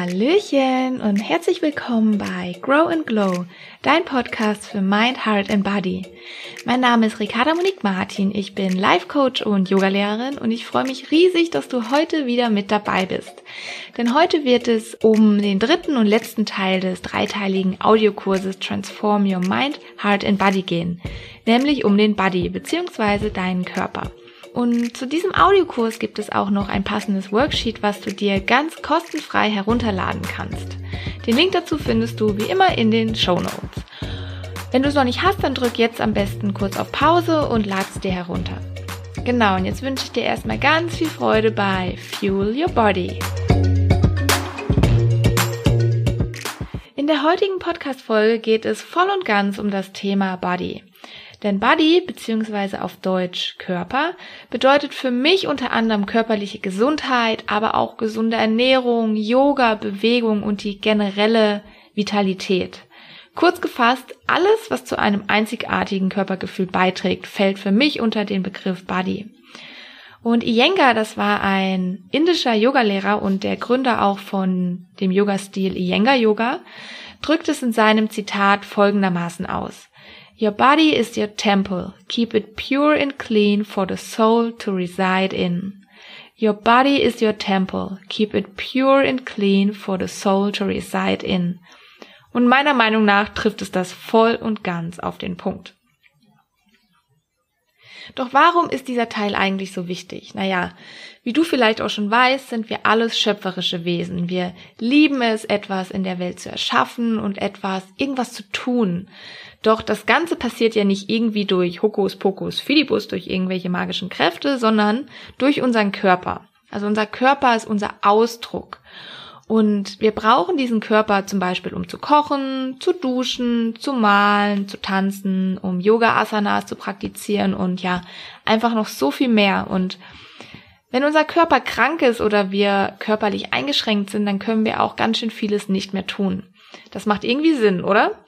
Hallöchen und herzlich willkommen bei Grow and Glow, dein Podcast für Mind, Heart and Body. Mein Name ist Ricarda Monique Martin, ich bin Life Coach und Yogalehrerin und ich freue mich riesig, dass du heute wieder mit dabei bist. Denn heute wird es um den dritten und letzten Teil des dreiteiligen Audiokurses Transform Your Mind, Heart and Body gehen, nämlich um den Body bzw. deinen Körper. Und zu diesem Audiokurs gibt es auch noch ein passendes Worksheet, was du dir ganz kostenfrei herunterladen kannst. Den Link dazu findest du wie immer in den Show Notes. Wenn du es noch nicht hast, dann drück jetzt am besten kurz auf Pause und lad es dir herunter. Genau, und jetzt wünsche ich dir erstmal ganz viel Freude bei Fuel Your Body. In der heutigen Podcast-Folge geht es voll und ganz um das Thema Body. Denn Body beziehungsweise auf Deutsch Körper bedeutet für mich unter anderem körperliche Gesundheit, aber auch gesunde Ernährung, Yoga, Bewegung und die generelle Vitalität. Kurz gefasst, alles, was zu einem einzigartigen Körpergefühl beiträgt, fällt für mich unter den Begriff Body. Und Iyengar, das war ein indischer Yogalehrer und der Gründer auch von dem Yoga-Stil Iyengar Yoga, drückt es in seinem Zitat folgendermaßen aus. Your body is your temple. Keep it pure and clean for the soul to reside in. Your body is your temple. Keep it pure and clean for the soul to reside in. Und meiner Meinung nach trifft es das voll und ganz auf den Punkt. Doch warum ist dieser Teil eigentlich so wichtig? Naja, wie du vielleicht auch schon weißt, sind wir alles schöpferische Wesen. Wir lieben es, etwas in der Welt zu erschaffen und etwas, irgendwas zu tun. Doch das Ganze passiert ja nicht irgendwie durch Hokuspokus Philibus, durch irgendwelche magischen Kräfte, sondern durch unseren Körper. Also unser Körper ist unser Ausdruck. Und wir brauchen diesen Körper zum Beispiel, um zu kochen, zu duschen, zu malen, zu tanzen, um Yoga-Asanas zu praktizieren und ja, einfach noch so viel mehr. Und wenn unser Körper krank ist oder wir körperlich eingeschränkt sind, dann können wir auch ganz schön vieles nicht mehr tun. Das macht irgendwie Sinn, oder?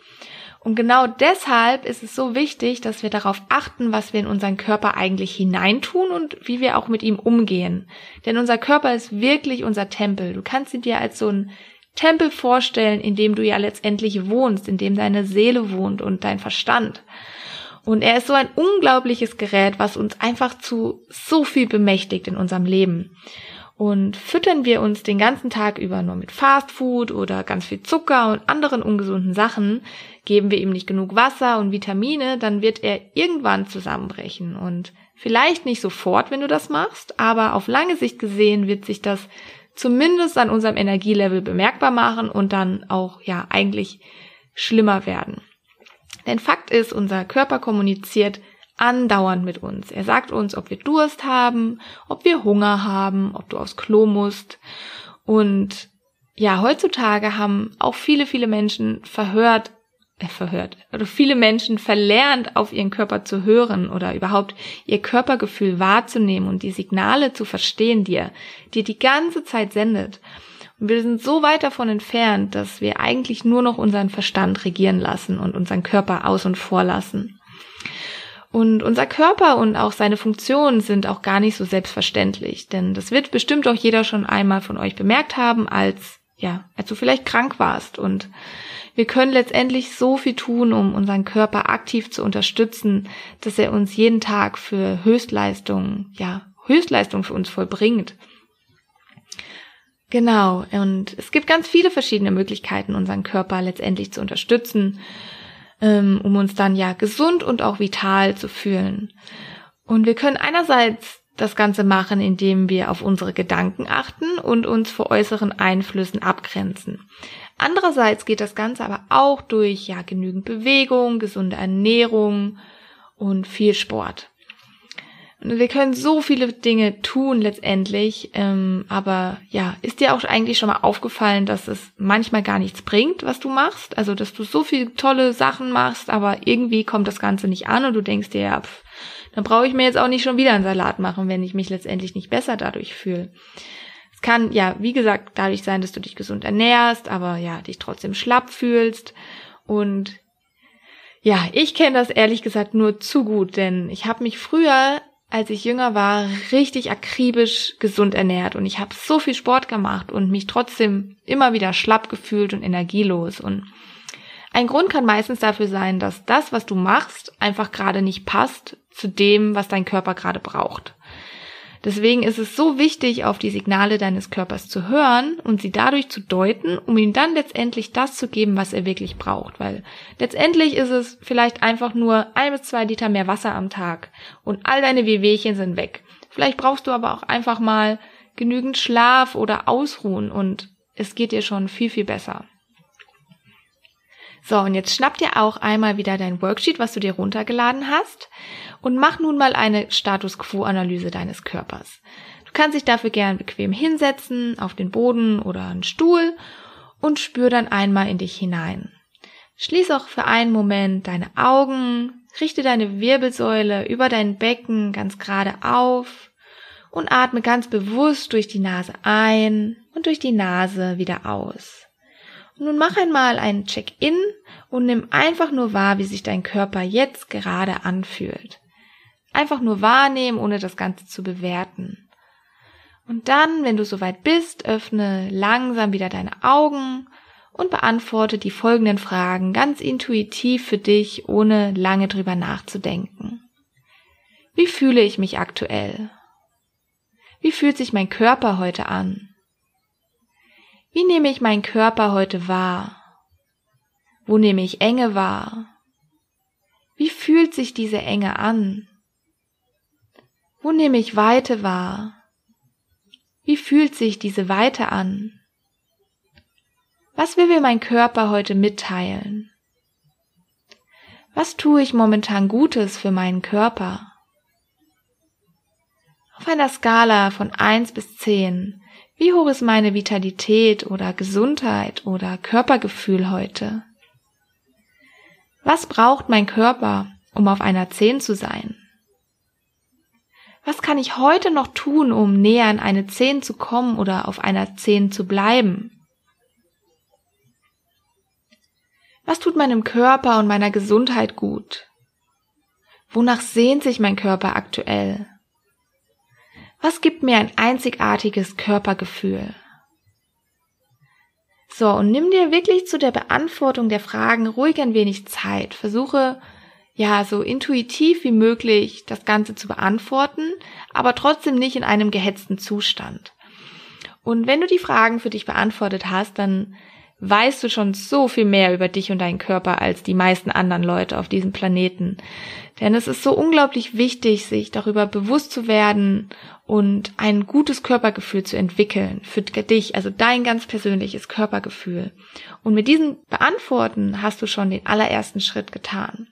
Und genau deshalb ist es so wichtig, dass wir darauf achten, was wir in unseren Körper eigentlich hineintun und wie wir auch mit ihm umgehen. Denn unser Körper ist wirklich unser Tempel. Du kannst ihn dir als so ein Tempel vorstellen, in dem du ja letztendlich wohnst, in dem deine Seele wohnt und dein Verstand. Und er ist so ein unglaubliches Gerät, was uns einfach zu so viel bemächtigt in unserem Leben. Und füttern wir uns den ganzen Tag über nur mit Fastfood oder ganz viel Zucker und anderen ungesunden Sachen, geben wir ihm nicht genug Wasser und Vitamine, dann wird er irgendwann zusammenbrechen. Und vielleicht nicht sofort, wenn du das machst, aber auf lange Sicht gesehen wird sich das zumindest an unserem Energielevel bemerkbar machen und dann auch ja eigentlich schlimmer werden. Denn Fakt ist, unser Körper kommuniziert andauernd mit uns. Er sagt uns, ob wir Durst haben, ob wir Hunger haben, ob du aufs Klo musst. Und ja, heutzutage haben auch viele, viele Menschen verhört, äh, verhört, oder viele Menschen verlernt, auf ihren Körper zu hören oder überhaupt ihr Körpergefühl wahrzunehmen und die Signale zu verstehen, die er dir die ganze Zeit sendet. Und wir sind so weit davon entfernt, dass wir eigentlich nur noch unseren Verstand regieren lassen und unseren Körper aus und vor lassen. Und unser Körper und auch seine Funktionen sind auch gar nicht so selbstverständlich, denn das wird bestimmt auch jeder schon einmal von euch bemerkt haben, als ja, als du vielleicht krank warst. Und wir können letztendlich so viel tun, um unseren Körper aktiv zu unterstützen, dass er uns jeden Tag für Höchstleistung, ja, Höchstleistung für uns vollbringt. Genau, und es gibt ganz viele verschiedene Möglichkeiten, unseren Körper letztendlich zu unterstützen ähm, um uns dann ja gesund und auch vital zu fühlen. Und wir können einerseits das Ganze machen, indem wir auf unsere Gedanken achten und uns vor äußeren Einflüssen abgrenzen. Andererseits geht das Ganze aber auch durch ja genügend Bewegung, gesunde Ernährung und viel Sport. Wir können so viele Dinge tun letztendlich, ähm, aber ja, ist dir auch eigentlich schon mal aufgefallen, dass es manchmal gar nichts bringt, was du machst? Also, dass du so viele tolle Sachen machst, aber irgendwie kommt das Ganze nicht an und du denkst dir, ja, pff, dann brauche ich mir jetzt auch nicht schon wieder einen Salat machen, wenn ich mich letztendlich nicht besser dadurch fühle. Es kann ja, wie gesagt, dadurch sein, dass du dich gesund ernährst, aber ja, dich trotzdem schlapp fühlst und ja, ich kenne das ehrlich gesagt nur zu gut, denn ich habe mich früher als ich jünger war, richtig akribisch gesund ernährt und ich habe so viel Sport gemacht und mich trotzdem immer wieder schlapp gefühlt und energielos. Und ein Grund kann meistens dafür sein, dass das, was du machst, einfach gerade nicht passt zu dem, was dein Körper gerade braucht. Deswegen ist es so wichtig, auf die Signale deines Körpers zu hören und sie dadurch zu deuten, um ihm dann letztendlich das zu geben, was er wirklich braucht. Weil letztendlich ist es vielleicht einfach nur ein bis zwei Liter mehr Wasser am Tag und all deine Wehwehchen sind weg. Vielleicht brauchst du aber auch einfach mal genügend Schlaf oder Ausruhen und es geht dir schon viel, viel besser. So, und jetzt schnapp dir auch einmal wieder dein Worksheet, was du dir runtergeladen hast und mach nun mal eine Status Quo-Analyse deines Körpers. Du kannst dich dafür gern bequem hinsetzen, auf den Boden oder einen Stuhl und spür dann einmal in dich hinein. Schließ auch für einen Moment deine Augen, richte deine Wirbelsäule über dein Becken ganz gerade auf und atme ganz bewusst durch die Nase ein und durch die Nase wieder aus. Nun mach einmal einen Check-in und nimm einfach nur wahr, wie sich dein Körper jetzt gerade anfühlt. Einfach nur wahrnehmen, ohne das Ganze zu bewerten. Und dann, wenn du soweit bist, öffne langsam wieder deine Augen und beantworte die folgenden Fragen ganz intuitiv für dich, ohne lange drüber nachzudenken. Wie fühle ich mich aktuell? Wie fühlt sich mein Körper heute an? Wie nehme ich meinen Körper heute wahr? Wo nehme ich Enge wahr? Wie fühlt sich diese Enge an? Wo nehme ich Weite wahr? Wie fühlt sich diese Weite an? Was will mir mein Körper heute mitteilen? Was tue ich momentan Gutes für meinen Körper? Auf einer Skala von eins bis zehn, wie hoch ist meine Vitalität oder Gesundheit oder Körpergefühl heute? Was braucht mein Körper, um auf einer zehn zu sein? was kann ich heute noch tun, um näher an eine 10 zu kommen oder auf einer 10 zu bleiben? Was tut meinem Körper und meiner Gesundheit gut? Wonach sehnt sich mein Körper aktuell? Was gibt mir ein einzigartiges Körpergefühl? So, und nimm dir wirklich zu der Beantwortung der Fragen ruhig ein wenig Zeit. Versuche ja, so intuitiv wie möglich das Ganze zu beantworten, aber trotzdem nicht in einem gehetzten Zustand. Und wenn du die Fragen für dich beantwortet hast, dann weißt du schon so viel mehr über dich und deinen Körper als die meisten anderen Leute auf diesem Planeten. Denn es ist so unglaublich wichtig, sich darüber bewusst zu werden und ein gutes Körpergefühl zu entwickeln für dich, also dein ganz persönliches Körpergefühl. Und mit diesen Beantworten hast du schon den allerersten Schritt getan.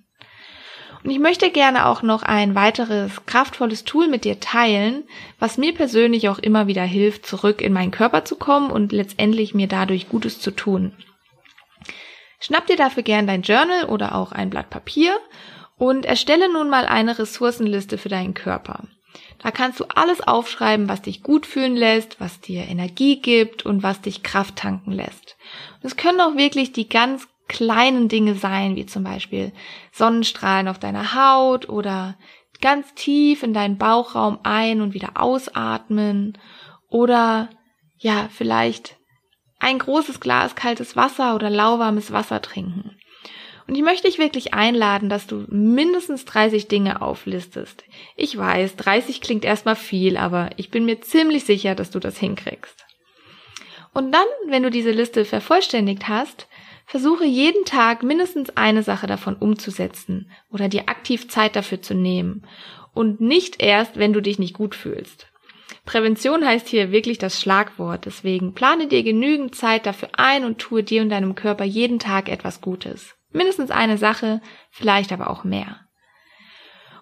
Und ich möchte gerne auch noch ein weiteres kraftvolles Tool mit dir teilen, was mir persönlich auch immer wieder hilft, zurück in meinen Körper zu kommen und letztendlich mir dadurch Gutes zu tun. Schnapp dir dafür gern dein Journal oder auch ein Blatt Papier und erstelle nun mal eine Ressourcenliste für deinen Körper. Da kannst du alles aufschreiben, was dich gut fühlen lässt, was dir Energie gibt und was dich Kraft tanken lässt. Es können auch wirklich die ganz kleinen Dinge sein, wie zum Beispiel Sonnenstrahlen auf deiner Haut oder ganz tief in deinen Bauchraum ein- und wieder ausatmen oder ja, vielleicht ein großes Glas kaltes Wasser oder lauwarmes Wasser trinken. Und ich möchte dich wirklich einladen, dass du mindestens 30 Dinge auflistest. Ich weiß, 30 klingt erstmal viel, aber ich bin mir ziemlich sicher, dass du das hinkriegst. Und dann, wenn du diese Liste vervollständigt hast, Versuche jeden Tag mindestens eine Sache davon umzusetzen oder dir aktiv Zeit dafür zu nehmen und nicht erst, wenn du dich nicht gut fühlst. Prävention heißt hier wirklich das Schlagwort, deswegen plane dir genügend Zeit dafür ein und tue dir und deinem Körper jeden Tag etwas Gutes. Mindestens eine Sache, vielleicht aber auch mehr.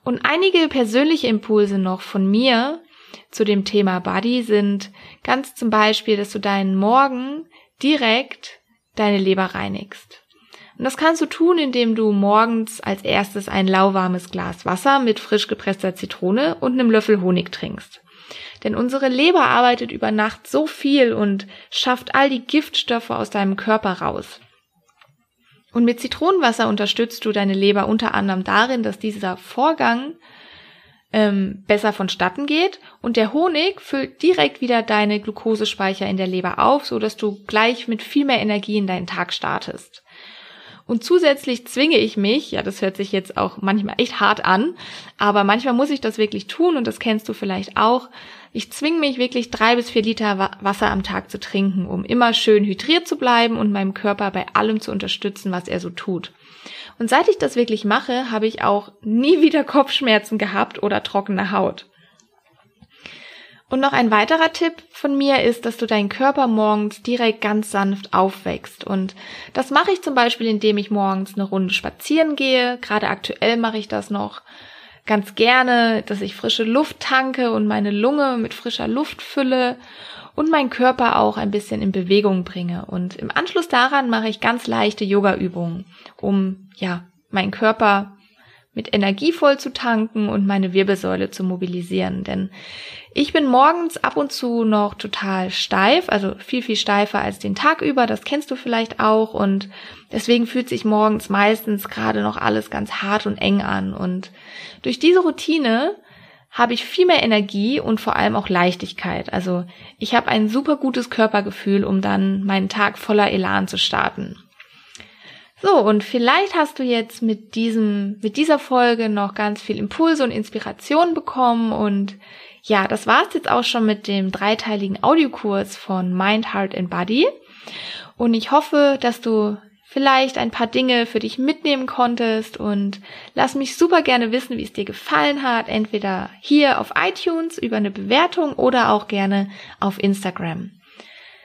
Und einige persönliche Impulse noch von mir zu dem Thema Body sind ganz zum Beispiel, dass du deinen Morgen direkt deine Leber reinigst. Und das kannst du tun, indem du morgens als erstes ein lauwarmes Glas Wasser mit frisch gepresster Zitrone und einem Löffel Honig trinkst. Denn unsere Leber arbeitet über Nacht so viel und schafft all die Giftstoffe aus deinem Körper raus. Und mit Zitronenwasser unterstützt du deine Leber unter anderem darin, dass dieser Vorgang ähm, besser vonstatten geht und der Honig füllt direkt wieder deine Glukosespeicher in der Leber auf, so dass du gleich mit viel mehr Energie in deinen Tag startest. Und zusätzlich zwinge ich mich, ja, das hört sich jetzt auch manchmal echt hart an, aber manchmal muss ich das wirklich tun und das kennst du vielleicht auch. Ich zwinge mich wirklich drei bis vier Liter Wasser am Tag zu trinken, um immer schön hydriert zu bleiben und meinem Körper bei allem zu unterstützen, was er so tut. Und seit ich das wirklich mache, habe ich auch nie wieder Kopfschmerzen gehabt oder trockene Haut. Und noch ein weiterer Tipp von mir ist, dass du deinen Körper morgens direkt ganz sanft aufwächst. Und das mache ich zum Beispiel, indem ich morgens eine Runde spazieren gehe. Gerade aktuell mache ich das noch ganz gerne, dass ich frische Luft tanke und meine Lunge mit frischer Luft fülle und meinen Körper auch ein bisschen in Bewegung bringe. Und im Anschluss daran mache ich ganz leichte Yoga-Übungen, um, ja, meinen Körper mit Energie voll zu tanken und meine Wirbelsäule zu mobilisieren. Denn ich bin morgens ab und zu noch total steif, also viel, viel steifer als den Tag über. Das kennst du vielleicht auch. Und deswegen fühlt sich morgens meistens gerade noch alles ganz hart und eng an. Und durch diese Routine habe ich viel mehr Energie und vor allem auch Leichtigkeit. Also ich habe ein super gutes Körpergefühl, um dann meinen Tag voller Elan zu starten. So, und vielleicht hast du jetzt mit diesem, mit dieser Folge noch ganz viel Impulse und Inspiration bekommen und ja, das war's jetzt auch schon mit dem dreiteiligen Audiokurs von Mind, Heart and Body. Und ich hoffe, dass du vielleicht ein paar Dinge für dich mitnehmen konntest und lass mich super gerne wissen, wie es dir gefallen hat, entweder hier auf iTunes über eine Bewertung oder auch gerne auf Instagram.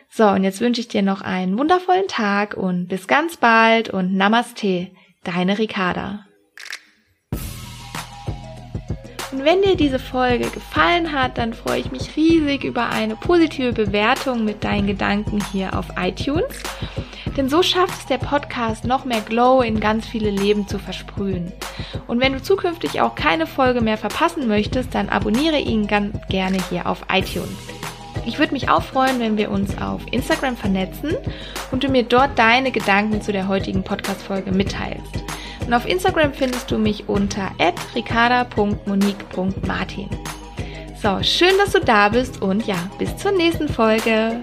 So, und jetzt wünsche ich dir noch einen wundervollen Tag und bis ganz bald und Namaste, deine Ricarda. Und wenn dir diese Folge gefallen hat, dann freue ich mich riesig über eine positive Bewertung mit deinen Gedanken hier auf iTunes. Denn so schafft es der Podcast noch mehr Glow in ganz viele Leben zu versprühen. Und wenn du zukünftig auch keine Folge mehr verpassen möchtest, dann abonniere ihn ganz gerne hier auf iTunes. Ich würde mich auch freuen, wenn wir uns auf Instagram vernetzen und du mir dort deine Gedanken zu der heutigen Podcast-Folge mitteilst. Und auf Instagram findest du mich unter ricarda.monique.martin. So, schön, dass du da bist und ja, bis zur nächsten Folge.